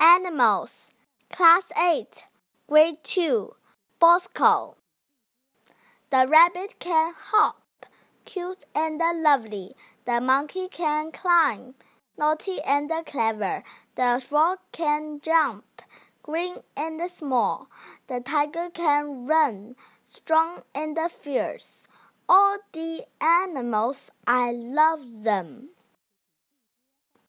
Animals, Class 8, Grade 2, Bosco. The rabbit can hop, cute and lovely. The monkey can climb, naughty and clever. The frog can jump, green and small. The tiger can run, strong and fierce. All the animals, I love them.